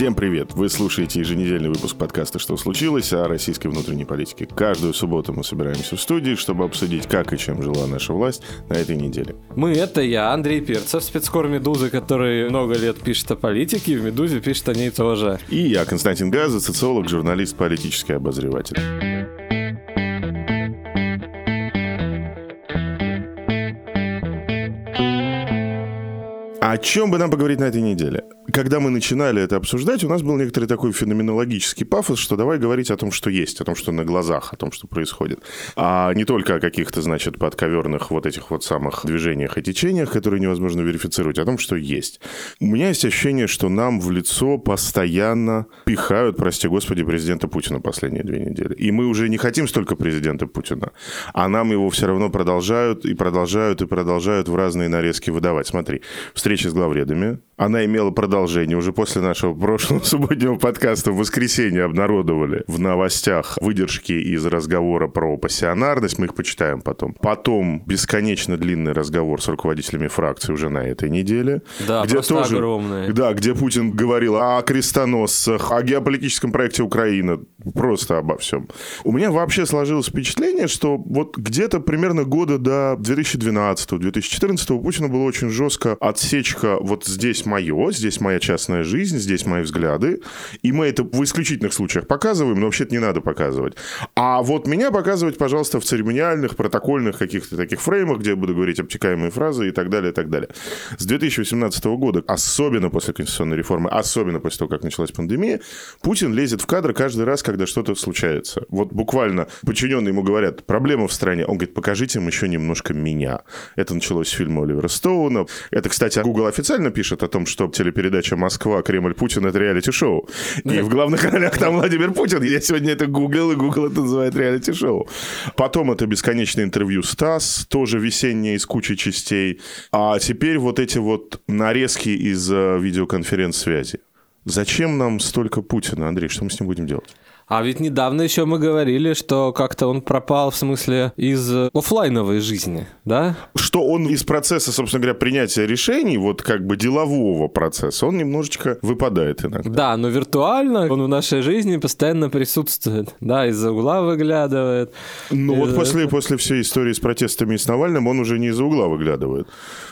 Всем привет! Вы слушаете еженедельный выпуск подкаста «Что случилось?» о российской внутренней политике. Каждую субботу мы собираемся в студии, чтобы обсудить, как и чем жила наша власть на этой неделе. Мы — это я, Андрей Перцев, спецкор «Медузы», который много лет пишет о политике, и в «Медузе» пишет о ней тоже. И я, Константин Газа, социолог, журналист, политический обозреватель. О чем бы нам поговорить на этой неделе? когда мы начинали это обсуждать, у нас был некоторый такой феноменологический пафос, что давай говорить о том, что есть, о том, что на глазах, о том, что происходит. А не только о каких-то, значит, подковерных вот этих вот самых движениях и течениях, которые невозможно верифицировать, а о том, что есть. У меня есть ощущение, что нам в лицо постоянно пихают, прости господи, президента Путина последние две недели. И мы уже не хотим столько президента Путина, а нам его все равно продолжают и продолжают и продолжают в разные нарезки выдавать. Смотри, встреча с главредами, она имела продолжение. Уже после нашего прошлого субботнего подкаста в воскресенье обнародовали в новостях выдержки из разговора про пассионарность. Мы их почитаем потом. Потом бесконечно длинный разговор с руководителями фракции уже на этой неделе. Да, где тоже, огромный. Да, где Путин говорил о крестоносцах, о геополитическом проекте Украины. Просто обо всем. У меня вообще сложилось впечатление, что вот где-то примерно года до 2012-2014 у Путина была очень жестко отсечка вот здесь мое, здесь моя частная жизнь, здесь мои взгляды. И мы это в исключительных случаях показываем, но вообще-то не надо показывать. А вот меня показывать, пожалуйста, в церемониальных, протокольных каких-то таких фреймах, где я буду говорить обтекаемые фразы и так далее, и так далее. С 2018 года, особенно после конституционной реформы, особенно после того, как началась пандемия, Путин лезет в кадр каждый раз, когда что-то случается. Вот буквально подчиненные ему говорят, проблема в стране. Он говорит, покажите им еще немножко меня. Это началось с фильма Оливера Стоуна. Это, кстати, Google официально пишет о том, что телепередача «Москва. Кремль. Путин» — это реалити-шоу. И в главных ролях там Владимир Путин. Я сегодня это гуглил, и Google это называет реалити-шоу. Потом это бесконечное интервью Стас, тоже весеннее из кучи частей. А теперь вот эти вот нарезки из э, видеоконференц-связи. Зачем нам столько Путина, Андрей? Что мы с ним будем делать? А ведь недавно еще мы говорили, что как-то он пропал в смысле из офлайновой жизни, да? Что он из процесса, собственно говоря, принятия решений, вот как бы делового процесса, он немножечко выпадает иногда. Да, но виртуально он в нашей жизни постоянно присутствует, да, из-за угла выглядывает. Ну вот после, после всей истории с протестами и с Навальным он уже не из-за угла выглядывает.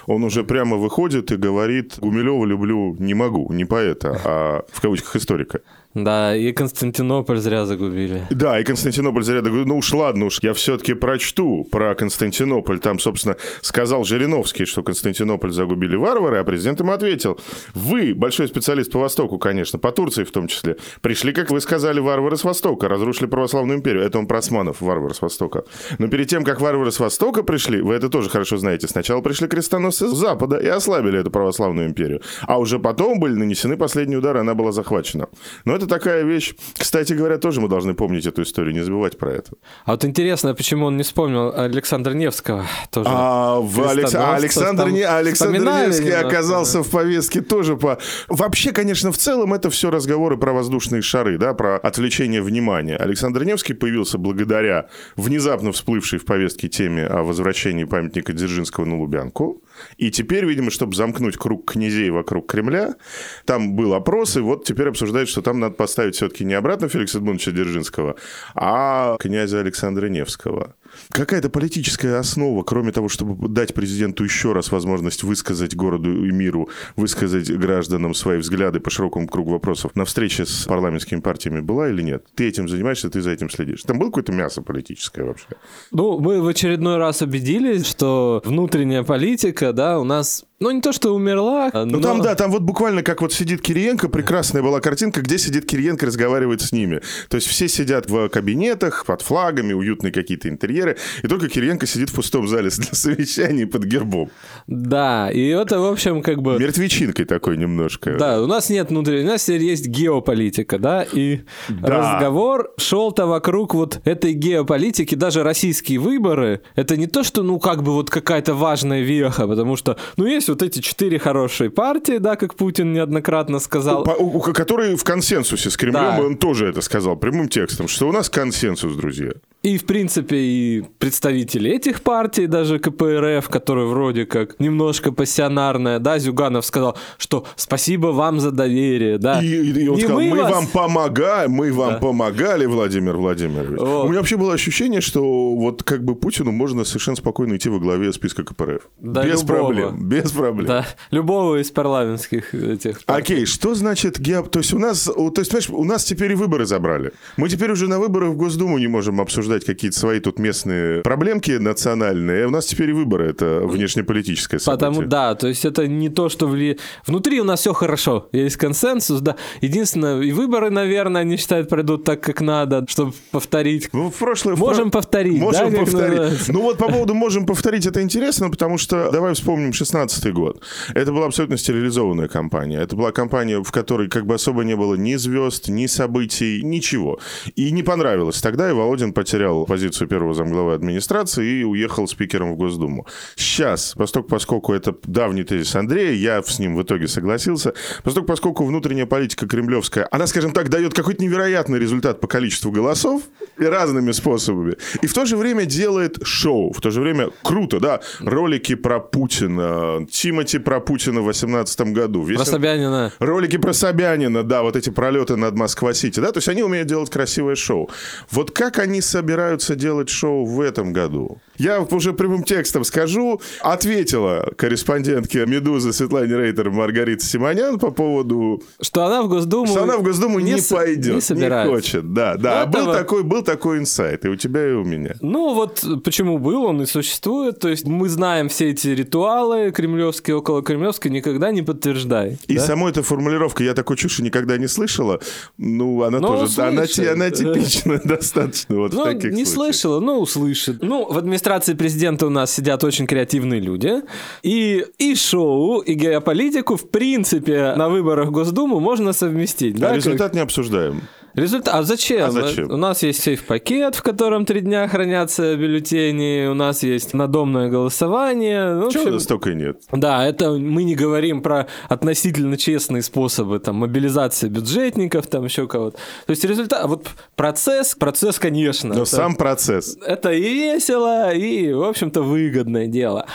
Он уже прямо выходит и говорит, Гумилева люблю не могу, не поэта, а в кавычках историка. Да, и Константинополь зря загубили. Да, и Константинополь зря загубили. Ну уж ладно уж, я все-таки прочту про Константинополь. Там, собственно, сказал Жириновский, что Константинополь загубили варвары, а президент ему ответил. Вы, большой специалист по Востоку, конечно, по Турции в том числе, пришли, как вы сказали, варвары с Востока, разрушили православную империю. Это он про османов, варвары с Востока. Но перед тем, как варвары с Востока пришли, вы это тоже хорошо знаете, сначала пришли крестоносцы с Запада и ослабили эту православную империю. А уже потом были нанесены последние удары, она была захвачена. Но это такая вещь. Кстати говоря, тоже мы должны помнить эту историю, не забывать про это. А вот интересно, почему он не вспомнил Александра Невского тоже? А, в Алекс... а Александр, не... Александр Невский оказался да. в повестке тоже по... Вообще, конечно, в целом это все разговоры про воздушные шары, да, про отвлечение внимания. Александр Невский появился благодаря внезапно всплывшей в повестке теме о возвращении памятника Дзержинского на Лубянку. И теперь, видимо, чтобы замкнуть круг князей вокруг Кремля, там был опрос, и вот теперь обсуждают, что там надо поставить все-таки не обратно Феликса Эдмундовича Дзержинского, а князя Александра Невского. Какая-то политическая основа, кроме того, чтобы дать президенту еще раз возможность высказать городу и миру, высказать гражданам свои взгляды по широкому кругу вопросов, на встрече с парламентскими партиями была или нет? Ты этим занимаешься, ты за этим следишь. Там было какое-то мясо политическое вообще? Ну, мы в очередной раз убедились, что внутренняя политика, да, у нас ну, не то, что умерла, но... Ну, там, да, там вот буквально как вот сидит Кириенко, прекрасная была картинка, где сидит Кириенко, разговаривает с ними. То есть все сидят в кабинетах, под флагами, уютные какие-то интерьеры, и только Кириенко сидит в пустом зале для совещаний под гербом. Да, и это, в общем, как бы... Мертвечинкой такой немножко. Да, у нас нет внутренней, у нас есть геополитика, да, и да. разговор шел-то вокруг вот этой геополитики, даже российские выборы, это не то, что, ну, как бы вот какая-то важная веха, потому что, ну, есть есть вот эти четыре хорошие партии, да, как Путин неоднократно сказал. По, которые в консенсусе с Кремлем, да. он тоже это сказал прямым текстом, что у нас консенсус, друзья. И, в принципе, и представители этих партий, даже КПРФ, которые вроде как немножко пассионарная, да, Зюганов сказал, что спасибо вам за доверие, да. И, и он Не сказал, мы мы, вас- вам помогаем, мы вам Да. помогали, Владимир Владимирович. Вот. У меня вообще было ощущение, что вот как бы Путину можно совершенно спокойно идти во главе списка КПРФ. Да, без любого. проблем, без проблем. Да, любого из парламентских этих партий. Окей, что значит гео... То есть у нас, то есть, понимаешь, у нас теперь и выборы забрали. Мы теперь уже на выборах в Госдуму не можем обсуждать какие-то свои тут местные проблемки национальные. У нас теперь и выборы это внешнеполитическое событие. Потому да, то есть это не то, что вли... внутри у нас все хорошо, есть консенсус, да. Единственное, и выборы, наверное, они считают пройдут так, как надо, чтобы повторить. Ну, в прошлое... в Можем про- повторить, Можем да, повторить. Ну вот по поводу можем повторить, это интересно, потому что давай вспомним 16 год. Это была абсолютно стерилизованная кампания. Это была кампания, в которой как бы особо не было ни звезд, ни событий, ничего. И не понравилось. Тогда и Володин потерял позицию первого замглавы администрации и уехал спикером в Госдуму. Сейчас, поскольку, поскольку это давний тезис Андрея, я с ним в итоге согласился, поскольку, поскольку внутренняя политика кремлевская, она, скажем так, дает какой-то невероятный результат по количеству голосов и разными способами, и в то же время делает шоу, в то же время круто, да, ролики про Путина, Тимати про Путина в 2018 году. Весь Про Собянина. Ролики про Собянина, да, вот эти пролеты над Москва-Сити, да, то есть они умеют делать красивое шоу. Вот как они собираются делать шоу в этом году? Я уже прямым текстом скажу, ответила корреспондентке «Медузы» Светлане Рейтер Маргарита Симонян по поводу, Что она в Госдуму... что она в Госдуму не, с- пойдет, Не собирается. хочет. Да, да. Ну, был, этого- такой, был такой инсайт, и у тебя, и у меня. Ну вот почему был, он и существует. То есть мы знаем все эти ритуалы кремлевские, около кремлевские, никогда не подтверждай. И да? самой эта формулировка «я такой чуши никогда не слышала», ну, она Но тоже, она, она типична достаточно вот в Ну, таких не случаях. слышала, но услышит. Ну, в администрации президента у нас сидят очень креативные люди. И, и шоу, и геополитику, в принципе, на выборах Госдуму можно совместить. А да, как- результат не обсуждаем. Результат. А зачем? А зачем? У нас есть сейф-пакет, в котором три дня хранятся бюллетени. У нас есть надомное голосование. Ну, Чего общем, настолько нет? Да, это мы не говорим про относительно честные способы там мобилизации бюджетников, там еще кого-то. То есть результат, вот процесс, процесс, конечно. Но это- сам процесс. это и весело, и, в общем-то, выгодное дело.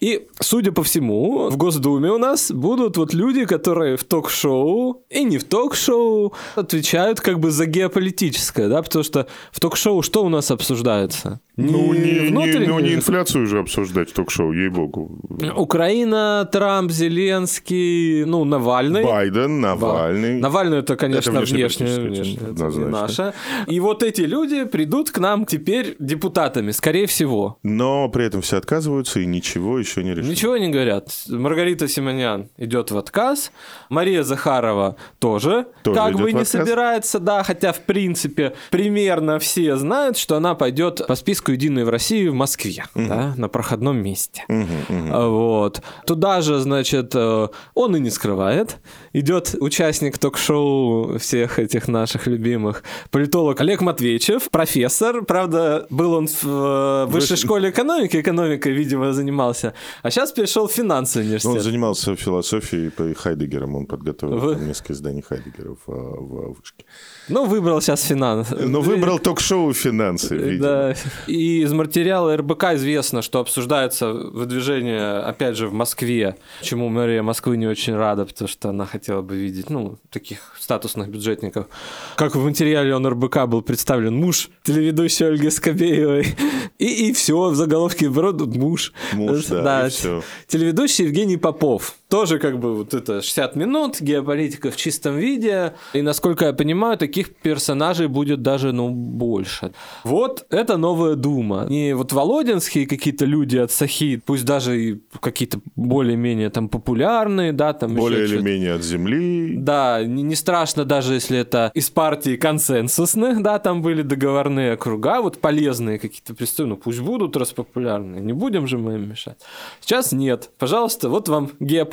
И, судя по всему, в Госдуме у нас будут вот люди, которые в ток-шоу и не в ток-шоу отвечают как бы за геополитическое, да, потому что в ток-шоу что у нас обсуждается? Ну, не, не- ну, не инфляцию же обсуждать в ток-шоу, ей-богу. Украина, Трамп, Зеленский, ну, Навальный. Байден, Навальный. Навальный это, конечно, Это внешне, внешне, часть, это не однозначно. наше. И вот эти люди придут к нам теперь депутатами, скорее всего. Но при этом все отказываются и ничего еще не решили. Ничего не говорят. Маргарита Симонян идет в отказ. Мария Захарова тоже, Тоже как бы не собирается, да, хотя в принципе примерно все знают, что она пойдет по списку Единой в России в Москве, да, на проходном месте. А, Вот. Туда же, значит, э, он и не скрывает. Идет участник ток-шоу всех этих наших любимых, политолог Олег Матвеевичев, профессор. Правда, был он в э, высшей школе экономики, экономикой, видимо, занимался. А сейчас перешел в финансовый Ну, университет. он занимался философией по Хайдегерам, он подготовил Вы- несколько изданий Хайдегера в, в вышке. Ну, выбрал сейчас финанс. Но выбрал ток-шоу «Финансы», видимо. Да. И из материала РБК известно, что обсуждается выдвижение, опять же, в Москве, чему мэрия Москвы не очень рада, потому что она хотела бы видеть, ну, таких статусных бюджетников. Как в материале он РБК был представлен муж телеведущей Ольги Скобеевой. И, и все, в заголовке броду муж. Муж, да, и всё. Телеведущий Евгений Попов. Тоже как бы вот это 60 минут, геополитика в чистом виде. И насколько я понимаю, таких персонажей будет даже, ну, больше. Вот это новая Дума. Не вот Володинские какие-то люди от Сахи, пусть даже и какие-то более-менее там популярные, да, там Более или менее от земли. Да, не, не страшно даже если это из партии консенсусных, да, там были договорные округа, вот полезные какие-то представители, ну пусть будут раз популярные, не будем же мы им мешать. Сейчас нет. Пожалуйста, вот вам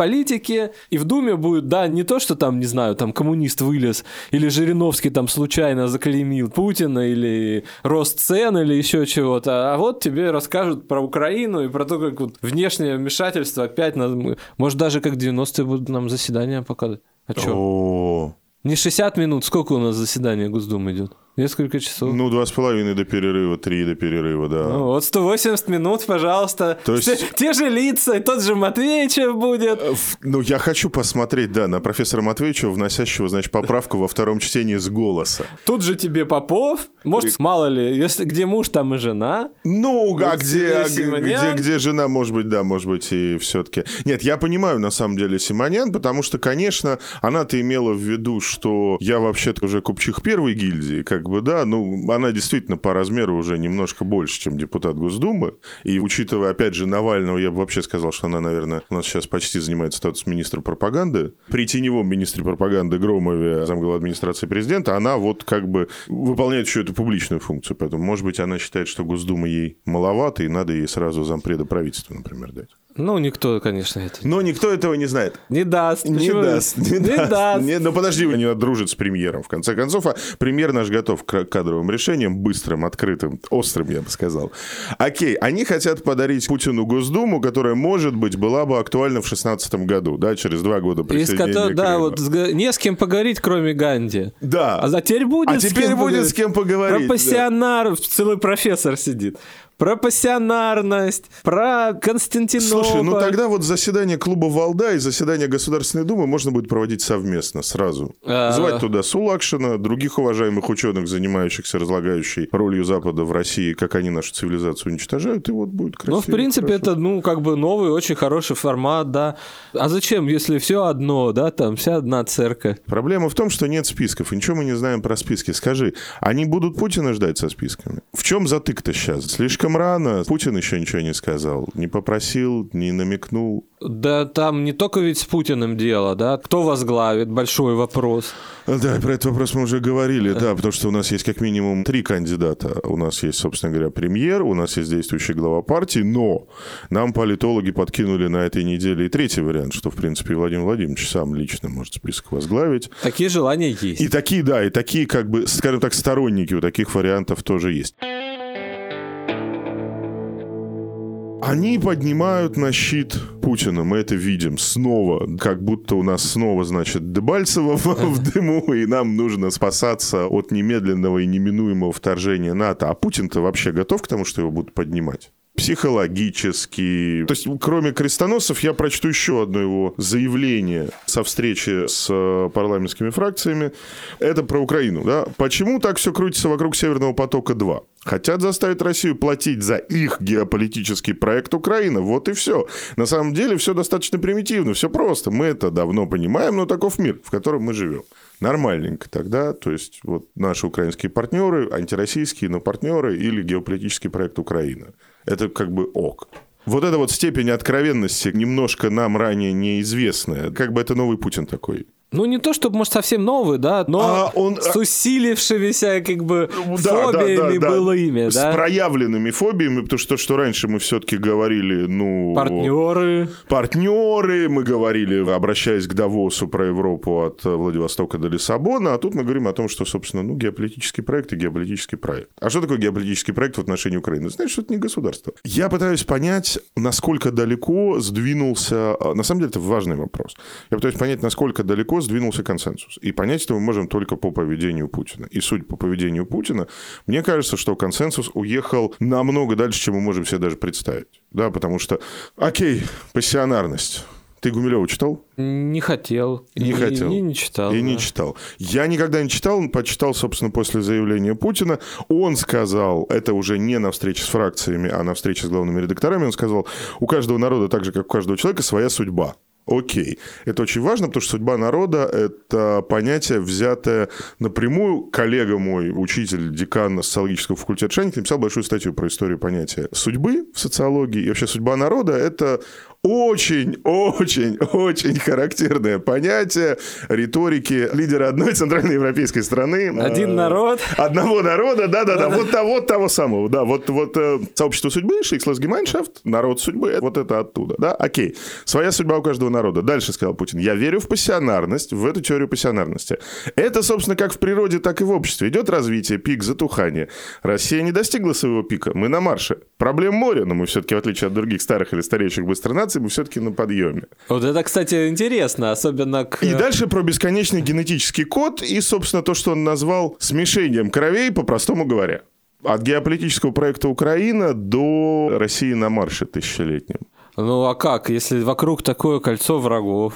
геополитики, и в Думе будет, да, не то, что там, не знаю, там коммунист вылез, или Жириновский там случайно заклеймил Путина, или рост цен, или еще чего-то, а вот тебе расскажут про Украину и про то, как вот внешнее вмешательство опять, нас- может даже как 90-е будут нам заседания показывать. А что? Не 60 минут, сколько у нас заседание Госдумы идет? Несколько часов. Ну, два с половиной до перерыва, три до перерыва, да. Ну, вот 180 минут, пожалуйста. То есть... Те, те же лица, тот же Матвеичев будет. Ну, я хочу посмотреть, да, на профессора Матвеичева, вносящего, значит, поправку во втором чтении с голоса. Тут же тебе Попов. Может, и... мало ли, если где муж, там и жена. Ну, а где, где, где жена, может быть, да, может быть, и все-таки. Нет, я понимаю, на самом деле, Симонян, потому что, конечно, она-то имела в виду, что я вообще-то уже купчих первой гильдии, как бы, да, ну, она действительно по размеру уже немножко больше, чем депутат Госдумы. И учитывая, опять же, Навального, я бы вообще сказал, что она, наверное, у нас сейчас почти занимает статус министра пропаганды. При теневом министре пропаганды Громове, замглава администрации президента, она вот как бы выполняет еще эту публичную функцию. Поэтому, может быть, она считает, что Госдума ей маловато, и надо ей сразу зампреда правительства, например, дать. Ну, никто, конечно, это... Но никто этого не знает. Не даст. Не Почему? даст. Не, не даст. даст. Не, ну, подожди, не надо дружить с премьером, в конце концов. А премьер наш готов к кадровым решениям, быстрым, открытым, острым, я бы сказал. Окей, они хотят подарить Путину Госдуму, которая, может быть, была бы актуальна в 2016 году, да, через два года присоединения Из Да, вот не с кем поговорить, кроме Ганди. Да. А теперь будет А теперь будет поговорить. с кем поговорить. Пропассионар, да. целый профессор сидит про пассионарность, про Константинополь. Слушай, ну тогда вот заседание клуба «Валда» и заседание Государственной Думы можно будет проводить совместно, сразу. А... Звать туда Сулакшина, других уважаемых ученых, занимающихся разлагающей ролью Запада в России, как они нашу цивилизацию уничтожают, и вот будет красиво. Ну, в принципе, хорошо. это, ну, как бы новый, очень хороший формат, да. А зачем, если все одно, да, там вся одна церковь? Проблема в том, что нет списков, и ничего мы не знаем про списки. Скажи, они будут Путина ждать со списками? В чем затык-то сейчас? Слишком слишком рано. Путин еще ничего не сказал. Не попросил, не намекнул. Да там не только ведь с Путиным дело, да? Кто возглавит? Большой вопрос. Да, про этот вопрос мы уже говорили, да, потому что у нас есть как минимум три кандидата. У нас есть, собственно говоря, премьер, у нас есть действующий глава партии, но нам политологи подкинули на этой неделе и третий вариант, что, в принципе, Владимир Владимирович сам лично может список возглавить. Такие желания есть. И такие, да, и такие, как бы, скажем так, сторонники у таких вариантов тоже есть. Они поднимают на щит Путина, мы это видим снова, как будто у нас снова, значит, Дебальцево в, в дыму, и нам нужно спасаться от немедленного и неминуемого вторжения НАТО. А Путин-то вообще готов к тому, что его будут поднимать? Психологически. То есть, кроме крестоносцев, я прочту еще одно его заявление со встречи с э, парламентскими фракциями. Это про Украину. Да? Почему так все крутится вокруг Северного потока-2? Хотят заставить Россию платить за их геополитический проект Украина. Вот и все. На самом деле все достаточно примитивно, все просто. Мы это давно понимаем, но таков мир, в котором мы живем. Нормальненько тогда, то есть вот наши украинские партнеры, антироссийские, но партнеры или геополитический проект Украина. Это как бы ок. Вот эта вот степень откровенности немножко нам ранее неизвестная. Как бы это новый Путин такой. Ну, не то, чтобы, может, совсем новый, да, но а он... с а усилившимися, как бы, да, фобиями да, да, былыми, да. С проявленными фобиями, потому что, что раньше мы все-таки говорили, ну... Партнеры. Партнеры, мы говорили, обращаясь к Давосу про Европу от Владивостока до Лиссабона, а тут мы говорим о том, что, собственно, ну, геополитический проект и геополитический проект. А что такое геополитический проект в отношении Украины? Знаешь, что это не государство. Я пытаюсь понять, насколько далеко сдвинулся... А, на самом деле, это важный вопрос. Я пытаюсь понять, насколько далеко сдвинулся консенсус. И понять это мы можем только по поведению Путина. И суть по поведению Путина, мне кажется, что консенсус уехал намного дальше, чем мы можем себе даже представить. Да, потому что, окей, пассионарность. Ты Гумилева читал? Не хотел. Не и, хотел. И не читал. И да. не читал. Я никогда не читал, почитал, собственно, после заявления Путина. Он сказал, это уже не на встрече с фракциями, а на встрече с главными редакторами, он сказал, у каждого народа, так же, как у каждого человека, своя судьба. Окей. Это очень важно, потому что судьба народа – это понятие, взятое напрямую. Коллега мой, учитель, декан социологического факультета Шанник, написал большую статью про историю понятия судьбы в социологии. И вообще судьба народа – это очень, очень, очень характерное понятие риторики лидера одной центральноевропейской страны. Один народ. Одного народа, да-да-да, вот того, вот того самого, да, вот, вот э, сообщество судьбы, Шейхсласгемайншафт, народ судьбы, вот это оттуда, да, окей. Своя судьба у каждого народа. Дальше сказал Путин, я верю в пассионарность, в эту теорию пассионарности. Это, собственно, как в природе, так и в обществе. Идет развитие, пик, затухание. Россия не достигла своего пика, мы на марше. Проблем море, но мы все-таки, в отличие от других старых или стареющих быстро вакцинации мы все-таки на подъеме. Вот это, кстати, интересно, особенно к... И дальше про бесконечный генетический код и, собственно, то, что он назвал смешением кровей, по-простому говоря. От геополитического проекта Украина до России на марше тысячелетнем. Ну а как, если вокруг такое кольцо врагов?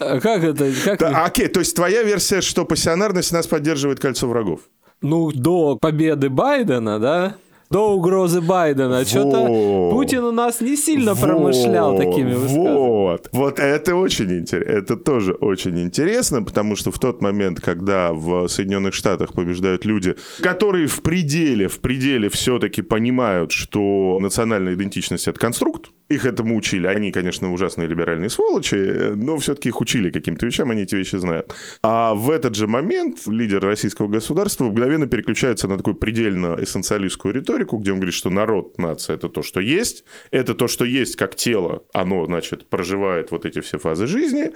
А Как это? Как... Да, окей, то есть твоя версия, что пассионарность нас поддерживает кольцо врагов? Ну, до победы Байдена, да? До угрозы Байдена. Что-то Вот. Путин у нас не сильно промышлял Вот, такими высказываниями. Вот, вот это очень интересно. Это тоже очень интересно, потому что в тот момент, когда в Соединенных Штатах побеждают люди, которые в пределе, в пределе все-таки понимают, что национальная идентичность это конструкт, их этому учили. Они, конечно, ужасные либеральные сволочи, но все-таки их учили каким-то вещам, они эти вещи знают. А в этот же момент лидер российского государства мгновенно переключается на такую предельно эссенциалистскую риторику, где он говорит, что народ, нация – это то, что есть, это то, что есть как тело, оно, значит, проживает вот эти все фазы жизни.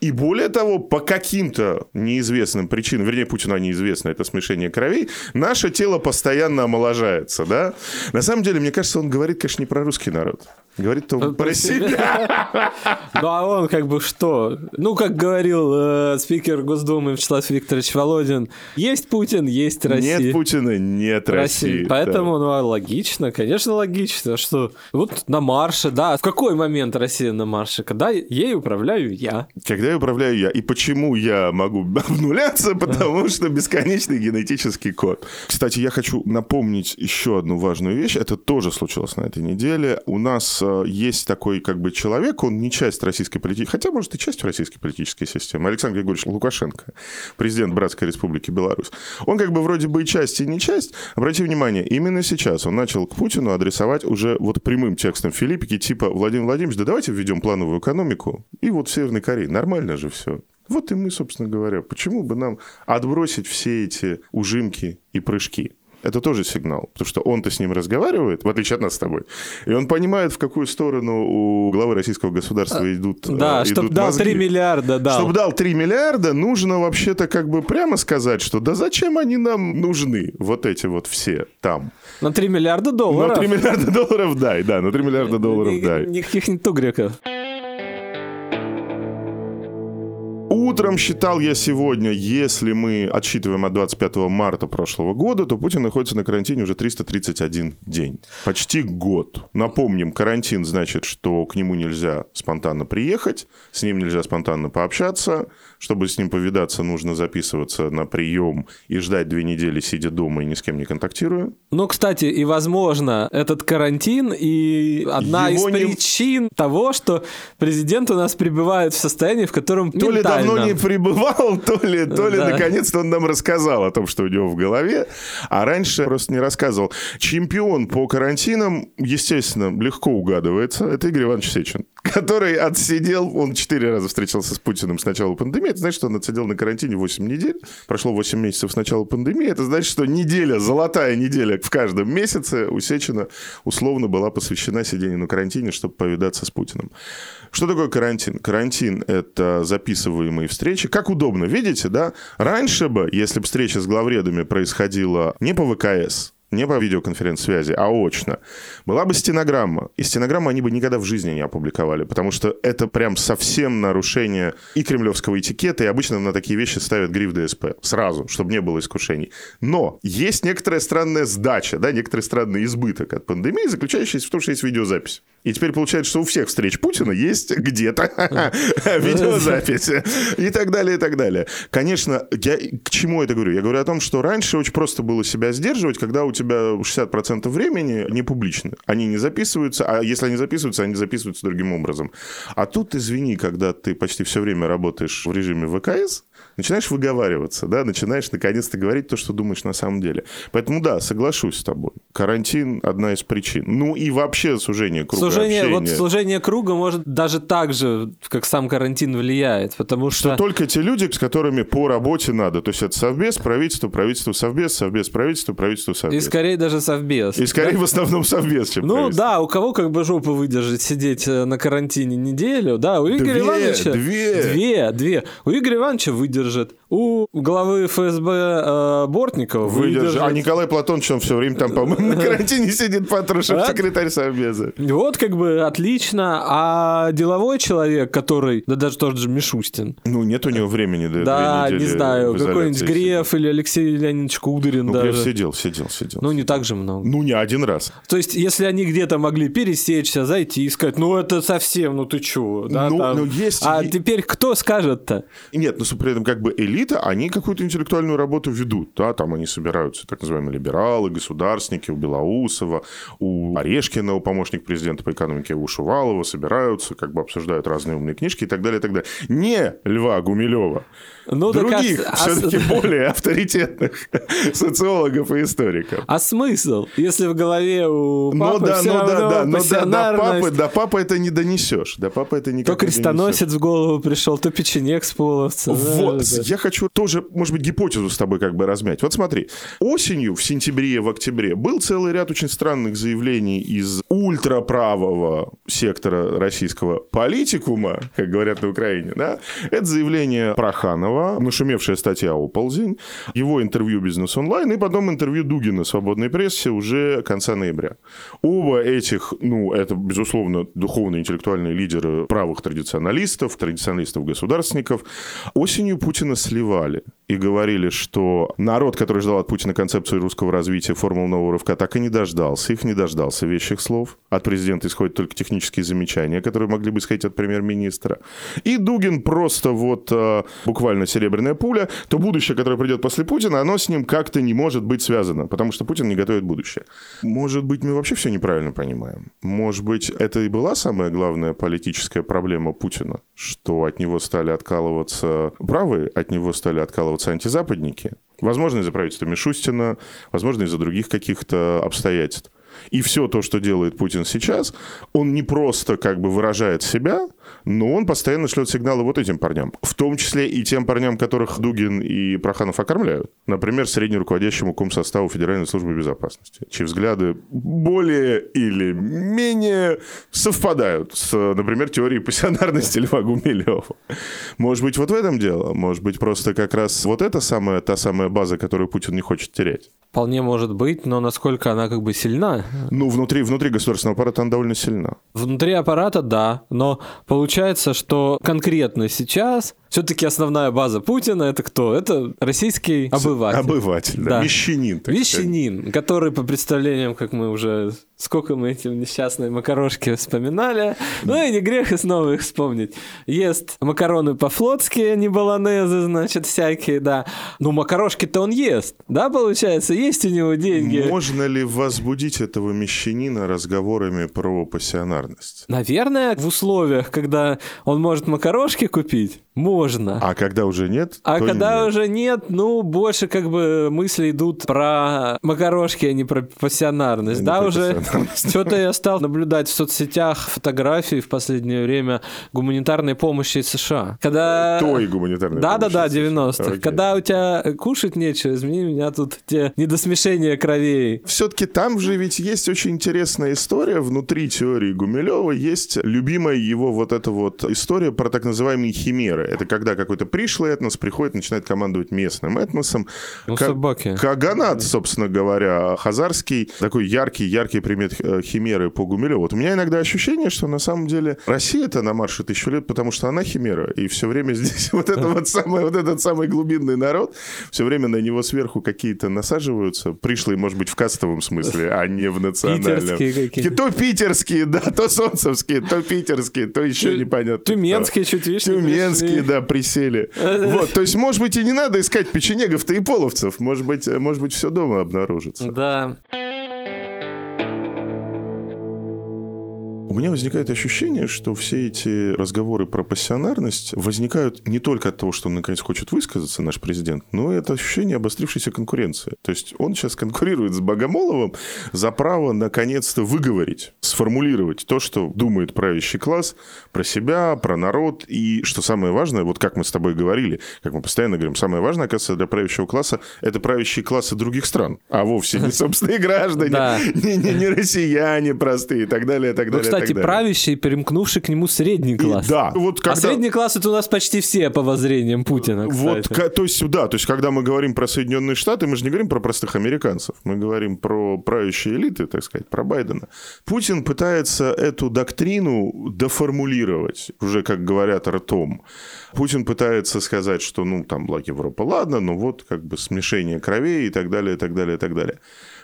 И более того, по каким-то неизвестным причинам, вернее, Путину они известны, это смешение кровей, наше тело постоянно омоложается, да? На самом деле, мне кажется, он говорит, конечно, не про русский народ. Говорит он про себя. Ну а он как бы что? Ну, как говорил э, спикер Госдумы Вячеслав Викторович Володин, есть Путин, есть Россия. Нет Путина, нет России. Поэтому, ну, а логично, конечно, логично, что вот на марше, да. В какой момент Россия на марше? Когда ей управляю я. Когда я управляю я. И почему я могу обнуляться? Потому что бесконечный генетический код. Кстати, я хочу напомнить еще одну важную вещь. Это тоже случилось на этой неделе. У нас есть такой как бы человек, он не часть российской политики, хотя, может, и часть российской политической системы. Александр Григорьевич Лукашенко, президент Братской Республики Беларусь. Он как бы вроде бы и часть, и не часть. Обратите внимание, именно сейчас он начал к Путину адресовать уже вот прямым текстом Филиппики, типа, Владимир Владимирович, да давайте введем плановую экономику. И вот в Северной Корее. Нормально же все. Вот и мы, собственно говоря, почему бы нам отбросить все эти ужимки и прыжки? Это тоже сигнал, потому что он-то с ним разговаривает, в отличие от нас с тобой. И он понимает, в какую сторону у главы российского государства идут Да, э, чтобы идут дал мозги. 3 миллиарда, да. Чтобы дал 3 миллиарда, нужно вообще-то как бы прямо сказать, что да зачем они нам нужны, вот эти вот все там. На 3 миллиарда На долларов. 3 миллиарда долларов дай, да, на 3 миллиарда долларов дай. Никаких не тугриков. Утром считал я сегодня, если мы отсчитываем от 25 марта прошлого года, то Путин находится на карантине уже 331 день. Почти год. Напомним, карантин значит, что к нему нельзя спонтанно приехать, с ним нельзя спонтанно пообщаться. Чтобы с ним повидаться, нужно записываться на прием и ждать две недели, сидя дома и ни с кем не контактируя. Ну, кстати, и возможно, этот карантин и одна Его из не- причин того, что президент у нас пребывает в состоянии, в котором То ли давно ментально- не пребывал, то ли, то ли Да. наконец-то он нам рассказал о том, что у него в голове, а раньше просто не рассказывал. Чемпион по карантинам, естественно, легко угадывается. Это Игорь Иванович Сечин, который отсидел, он четыре раза встречался с Путиным с начала пандемии. Это значит, что он отсидел на карантине 8 недель. Прошло 8 месяцев с начала пандемии. Это значит, что неделя, золотая неделя в каждом месяце у Сечина условно была посвящена сидению на карантине, чтобы повидаться с Путиным. Что такое карантин? Карантин – это записываемые встречи. Как удобно, видите, да? Раньше бы, если бы встреча с главредами происходила не по ВКС, не по видеоконференц-связи, а очно, была бы стенограмма. И стенограмму они бы никогда в жизни не опубликовали, потому что это прям совсем нарушение и кремлевского этикета, и обычно на такие вещи ставят гриф ДСП сразу, чтобы не было искушений. Но есть некоторая странная сдача, да, некоторый странный избыток от пандемии, заключающийся в том, что есть видеозапись. И теперь получается, что у всех встреч Путина есть где-то видеозапись. И так далее, и так далее. Конечно, я к чему это говорю? Я говорю о том, что раньше очень просто было себя сдерживать, когда у тебя 60% времени не публично. Они не записываются, а если они записываются, они записываются другим образом. А тут, извини, когда ты почти все время работаешь в режиме ВКС, начинаешь выговариваться, да, начинаешь наконец-то говорить то, что думаешь на самом деле. Поэтому да, соглашусь с тобой. Карантин – одна из причин. Ну и вообще сужение круга Служение, вот служение круга может даже так же, как сам карантин влияет, потому что... Что только те люди, с которыми по работе надо. То есть это совбез, правительство, правительство, совбез, совбез, правительство, правительство, И совбез. скорее даже совбез. И скорее в основном совбез, чем Ну правительство. да, у кого как бы жопу выдержать сидеть э, на карантине неделю, да, у Игоря Две, Ивановича... две. Две, две. У Игоря Ивановича выдержит. У главы ФСБ э, Бортникова выдержит. выдержит. А Николай Платонович, он все время там, по-моему, на карантине сидит, Патрушев, секретарь Совбеза. Вот как бы отлично. А деловой человек, который, да даже тот же Мишустин. Ну, нет у него времени до Да, не знаю, какой-нибудь Греф или Алексей Леонидович Кудрин ну, даже. Греф сидел, сидел, сидел. Ну, не так же много. Ну, не один раз. То есть, если они где-то могли пересечься, зайти и сказать, ну, это совсем, ну, ты чё? Да, ну, ну, есть... А теперь кто скажет-то? Нет, ну, при этом как бы элита, они какую-то интеллектуальную работу ведут, да, там они собираются, так называемые либералы, государственники, у Белоусова, у Орешкина, у помощника президента по экономике, у Шувалова собираются, как бы обсуждают разные умные книжки и так далее, и так далее. Не Льва Гумилева, ну, других, а... все-таки а... более авторитетных социологов и историков. А смысл, если в голове у ну папы ну, да, все ну, да, да, ну, да, до папы, до папы это не донесешь, до папы это никак То крестоносец в голову пришел, то печенек с половца. Вот, я хочу тоже, может быть, гипотезу с тобой как бы размять. Вот смотри, осенью, в сентябре, в октябре был целый ряд очень странных заявлений из ультраправого сектора российского политикума, как говорят на Украине, да? Это заявление Проханова, нашумевшая статья «Оползень», его интервью «Бизнес онлайн» и потом интервью Дугина «Свободной прессе» уже конца ноября. Оба этих, ну, это, безусловно, духовные интеллектуальные лидеры правых традиционалистов, традиционалистов-государственников, осенью Путина сливали и говорили, что народ, который ждал от Путина концепции русского развития, формул нового рывка, так и не дождался. Их не дождался вещих слов. От президента исходят только технические замечания, которые могли бы исходить от премьер-министра. И Дугин просто вот э, буквально серебряная пуля. То будущее, которое придет после Путина, оно с ним как-то не может быть связано, потому что Путин не готовит будущее. Может быть, мы вообще все неправильно понимаем. Может быть, это и была самая главная политическая проблема Путина, что от него стали откалываться правые, от него стали откалываться антизападники. Возможно, из-за правительства Мишустина, возможно, из-за других каких-то обстоятельств. И все то, что делает Путин сейчас, он не просто как бы выражает себя, но он постоянно шлет сигналы вот этим парням. В том числе и тем парням, которых Дугин и Проханов окормляют. Например, среднеруководящему комсоставу Федеральной службы безопасности, чьи взгляды более или менее совпадают с, например, теорией пассионарности Льва Гумилева. Может быть, вот в этом дело? Может быть, просто как раз вот эта самая, та самая база, которую Путин не хочет терять? Вполне может быть, но насколько она как бы сильна? Ну, внутри, внутри государственного аппарата она довольно сильна. Внутри аппарата, да, но получается, что конкретно сейчас все-таки основная база Путина это кто? Это российский обыватель. Обыватель, да. да. Мещанин. Так Мещанин, сказать. который по представлениям, как мы уже сколько мы эти несчастные макарошки вспоминали, ну и не грех и снова их вспомнить. Ест макароны по-флотски, а не баланезы, значит, всякие, да. Ну, макарошки-то он ест, да, получается? Есть у него деньги. Можно ли возбудить этого мещанина разговорами про пассионарность? Наверное, в условиях, когда он может макарошки купить, можно. А когда уже нет? А когда нет. уже нет, ну, больше как бы мысли идут про макарошки, а не про пассионарность. Не да, уже что-то я стал наблюдать в соцсетях фотографии в последнее время гуманитарной помощи из США. Когда... Той гуманитарной да, помощи. Да-да-да, 90-х. Когда у тебя кушать нечего, измени меня тут те недосмешения кровей. Все-таки там же ведь есть очень интересная история внутри теории Гумилева. Есть любимая его вот эта вот история про так называемые химеры. Это когда какой-то пришлый этнос приходит, начинает командовать местным этносом. Ну, К- собаки. Каганат, собственно говоря, хазарский, такой яркий-яркий пример э, химеры по Гумилеву. Вот у меня иногда ощущение, что на самом деле Россия-то на марше тысячу лет, потому что она химера, и все время здесь вот, это вот, самый, вот этот самый глубинный народ, все время на него сверху какие-то насаживаются, пришлые, может быть, в кастовом смысле, а не в национальном. Питерские какие То питерские, да, то солнцевские, то питерские, то еще непонятно. Тюменские чуть видишь. Тюменские, такие, да, присели. Вот, то есть, может быть, и не надо искать печенегов-то и половцев. Может быть, может быть, все дома обнаружится. Да. Меня возникает ощущение, что все эти разговоры про пассионарность возникают не только от того, что он наконец хочет высказаться, наш президент, но и от ощущения обострившейся конкуренции. То есть он сейчас конкурирует с Богомоловым за право наконец-то выговорить, сформулировать то, что думает правящий класс про себя, про народ. И что самое важное, вот как мы с тобой говорили, как мы постоянно говорим, самое важное, оказывается, для правящего класса – это правящие классы других стран, а вовсе не собственные граждане, не россияне простые и так далее, и так далее. Ну, власти правящий, перемкнувший к нему средний класс. И, да. Вот а когда... А средний класс это у нас почти все по воззрениям Путина, кстати. Вот, то есть, да, то есть, когда мы говорим про Соединенные Штаты, мы же не говорим про простых американцев, мы говорим про правящие элиты, так сказать, про Байдена. Путин пытается эту доктрину деформулировать, уже, как говорят, ртом. Путин пытается сказать, что, ну, там, благ Европа, ладно, но вот как бы смешение кровей и так далее, и так далее, и так далее.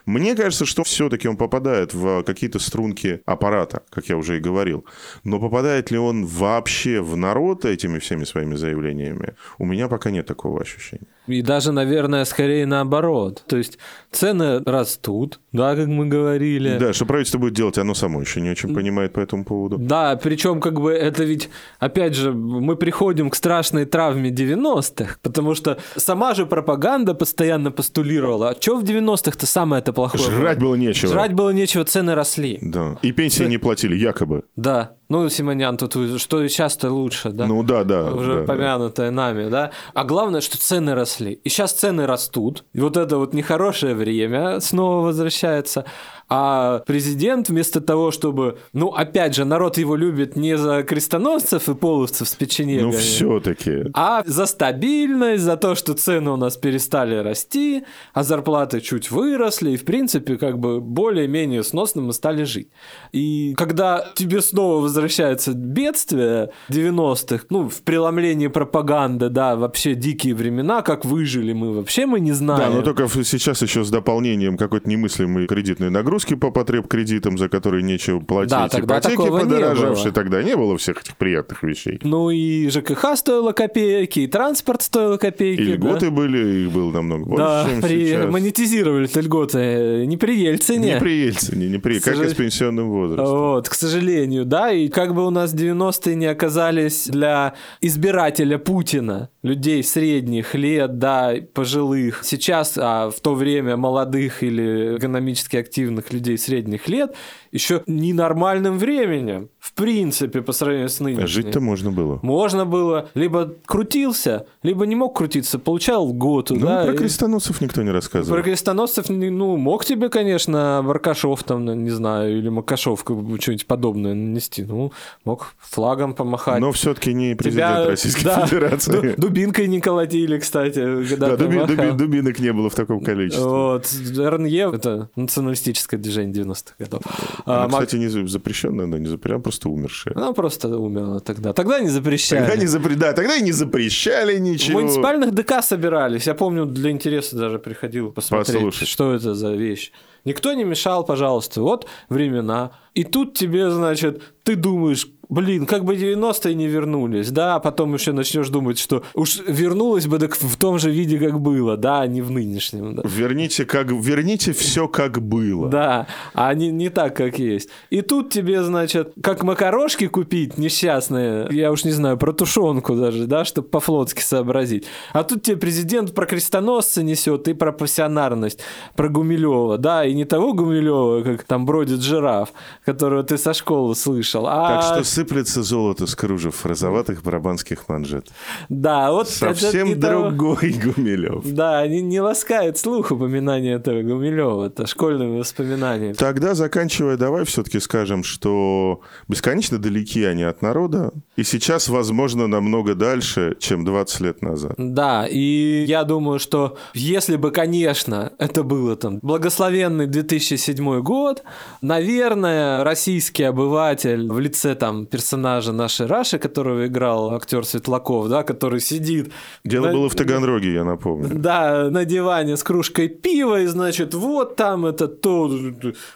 Мне кажется, что все-таки он попадает в какие-то струнки аппарата, как я уже и говорил. Но попадает ли он вообще в народ этими всеми своими заявлениями, у меня пока нет такого ощущения. И даже, наверное, скорее наоборот. То есть цены растут, да, как мы говорили. Да, что правительство будет делать, оно само еще не очень понимает по этому поводу. Да, причем как бы это ведь, опять же, мы приходим к страшной травме 90-х, потому что сама же пропаганда постоянно постулировала, а что в 90-х-то самое это плохое? Жрать было нечего. Жрать было нечего, цены росли. Да, и пенсии не платили, якобы. Да, ну, Симонян, тут что часто лучше, да? Ну да, да. Уже да, помянутое да. нами, да? А главное, что цены росли. И сейчас цены растут. И вот это вот нехорошее время снова возвращается. А президент вместо того, чтобы, ну, опять же, народ его любит не за крестоносцев и половцев с печенегами, ну, все-таки. а за стабильность, за то, что цены у нас перестали расти, а зарплаты чуть выросли, и, в принципе, как бы более-менее сносно мы стали жить. И когда тебе снова возвращается бедствие 90-х, ну, в преломлении пропаганды, да, вообще дикие времена, как выжили мы, вообще мы не знаем. Да, но только сейчас еще с дополнением какой-то немыслимой кредитной нагрузки нагрузки по потреб кредитам, за которые нечего платить, да, тогда ипотеки подорожавшие, тогда не было всех этих приятных вещей. Ну и ЖКХ стоило копейки, и транспорт стоило копейки. И льготы да? были, их было намного больше, да, чем при... сейчас. монетизировали льготы не при Ельцине. Не при Ельцине, не при, как и с пенсионным возрастом. Вот, к сожалению, да, и как бы у нас 90-е не оказались для избирателя Путина, людей средних лет, да, пожилых, сейчас, а в то время молодых или экономически активных людей средних лет еще ненормальным временем, в принципе, по сравнению с нынешним. Жить-то можно было. Можно было. Либо крутился, либо не мог крутиться, получал год. Ну, да, про крестоносцев никто не рассказывал. Про крестоносцев, ну, мог тебе, конечно, Баркашов там, не знаю, или Макашов что-нибудь подобное нанести. Ну, мог флагом помахать. Но все-таки не президент Тебя, Российской да, Федерации. Дубинкой не колотили, кстати. Да, дуби, дуби, дубинок не было в таком количестве. Вот. РНЕ — это националистическое движение 90-х годов. А, кстати, не запрещенная, но не запрещена, просто умершая. Она просто умерла тогда. Тогда не запрещали. Тогда не запре... Да, тогда и не запрещали ничего. В муниципальных ДК собирались. Я помню, для интереса даже приходил посмотреть, Послушать. что это за вещь. Никто не мешал, пожалуйста. Вот времена. И тут тебе, значит, ты думаешь, блин, как бы 90-е не вернулись, да, а потом еще начнешь думать, что уж вернулось бы так в том же виде, как было, да, а не в нынешнем. Да. Верните, как, верните все, как было. Да, а не, не так, как есть. И тут тебе, значит, как макарошки купить несчастные, я уж не знаю, про тушенку даже, да, чтобы по-флотски сообразить. А тут тебе президент про крестоносца несет и про пассионарность, про Гумилева, да, и не того Гумилева, как там бродит жираф, которого ты со школы слышал, а... Так что сыплется золото с кружев розоватых барабанских манжет. Да, вот Совсем это другой того... Гумилев. Да, не, не ласкает слух упоминание этого Гумилева. Это школьные воспоминания. Тогда, заканчивая, давай все-таки скажем, что бесконечно далеки они от народа, и сейчас, возможно, намного дальше, чем 20 лет назад. Да, и я думаю, что если бы, конечно, это было там благословенный 2007 год, наверное, российский обыватель в лице там персонажа нашей Раши, которого играл актер Светлаков, да, который сидит... Дело на... было в Таганроге, я напомню. Да, на диване с кружкой пива, и, значит, вот там это то,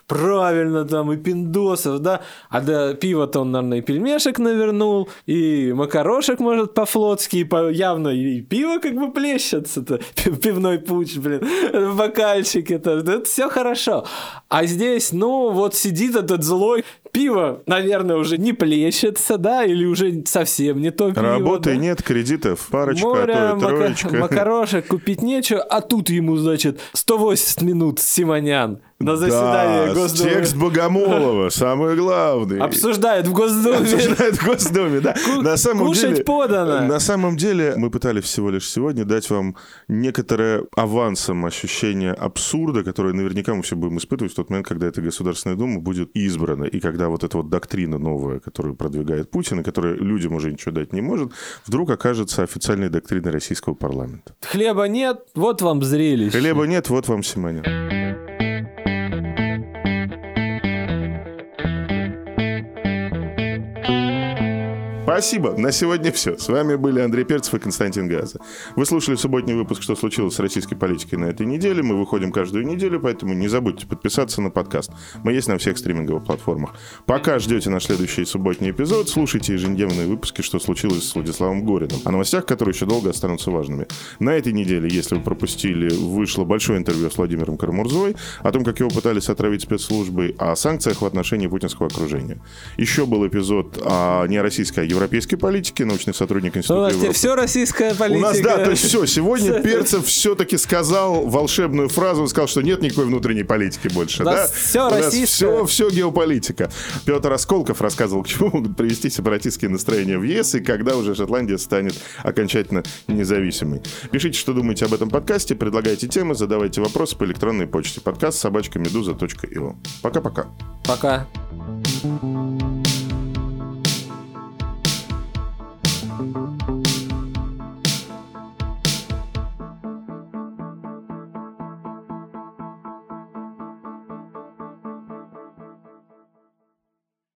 правильно, там и пиндосов, да, а до пива-то он, наверное, и пельмешек навернул, и макарошек, может, по-флотски, и по... явно и пиво как бы плещется-то, пивной пуч, блин, в бокальчике, это, это все хорошо. А здесь, ну, вот сидит этот злой, пиво, наверное, уже не плещет, плещется, да, или уже совсем не то пиво. Работы да? нет, кредитов, парочка, Море, а то и троечка. Макарошек купить нечего, а тут ему, значит, 180 минут Симонян на заседании да, Госдумы. Текст Богомолова, самый главный. Обсуждает в Госдуме. Обсуждает в Госдуме, да. Ку- на самом кушать деле, подано. На самом деле мы пытались всего лишь сегодня дать вам некоторое авансом ощущение абсурда, которое наверняка мы все будем испытывать в тот момент, когда эта Государственная Дума будет избрана, и когда когда вот эта вот доктрина новая, которую продвигает Путин, и которая людям уже ничего дать не может, вдруг окажется официальной доктриной российского парламента. Хлеба нет, вот вам зрелище. Хлеба нет, вот вам Симонян. Спасибо. На сегодня все. С вами были Андрей Перцев и Константин Газа. Вы слушали субботний выпуск «Что случилось с российской политикой на этой неделе». Мы выходим каждую неделю, поэтому не забудьте подписаться на подкаст. Мы есть на всех стриминговых платформах. Пока ждете наш следующий субботний эпизод, слушайте ежедневные выпуски «Что случилось с Владиславом Гориным». О новостях, которые еще долго останутся важными. На этой неделе, если вы пропустили, вышло большое интервью с Владимиром Карамурзой о том, как его пытались отравить спецслужбы, о санкциях в отношении путинского окружения. Еще был эпизод о не российской, а европейской политике, научный сотрудник Института У нас Европы. все российская политика. У нас, да, то есть все, сегодня Перцев все-таки сказал волшебную фразу, он сказал, что нет никакой внутренней политики больше. Да? нас российское. все, все геополитика. Петр Осколков рассказывал, к чему могут привести сепаратистские настроения в ЕС и когда уже Шотландия станет окончательно независимой. Пишите, что думаете об этом подкасте, предлагайте темы, задавайте вопросы по электронной почте. Подкаст собачка. Пока-пока. Пока. thank you Thank you.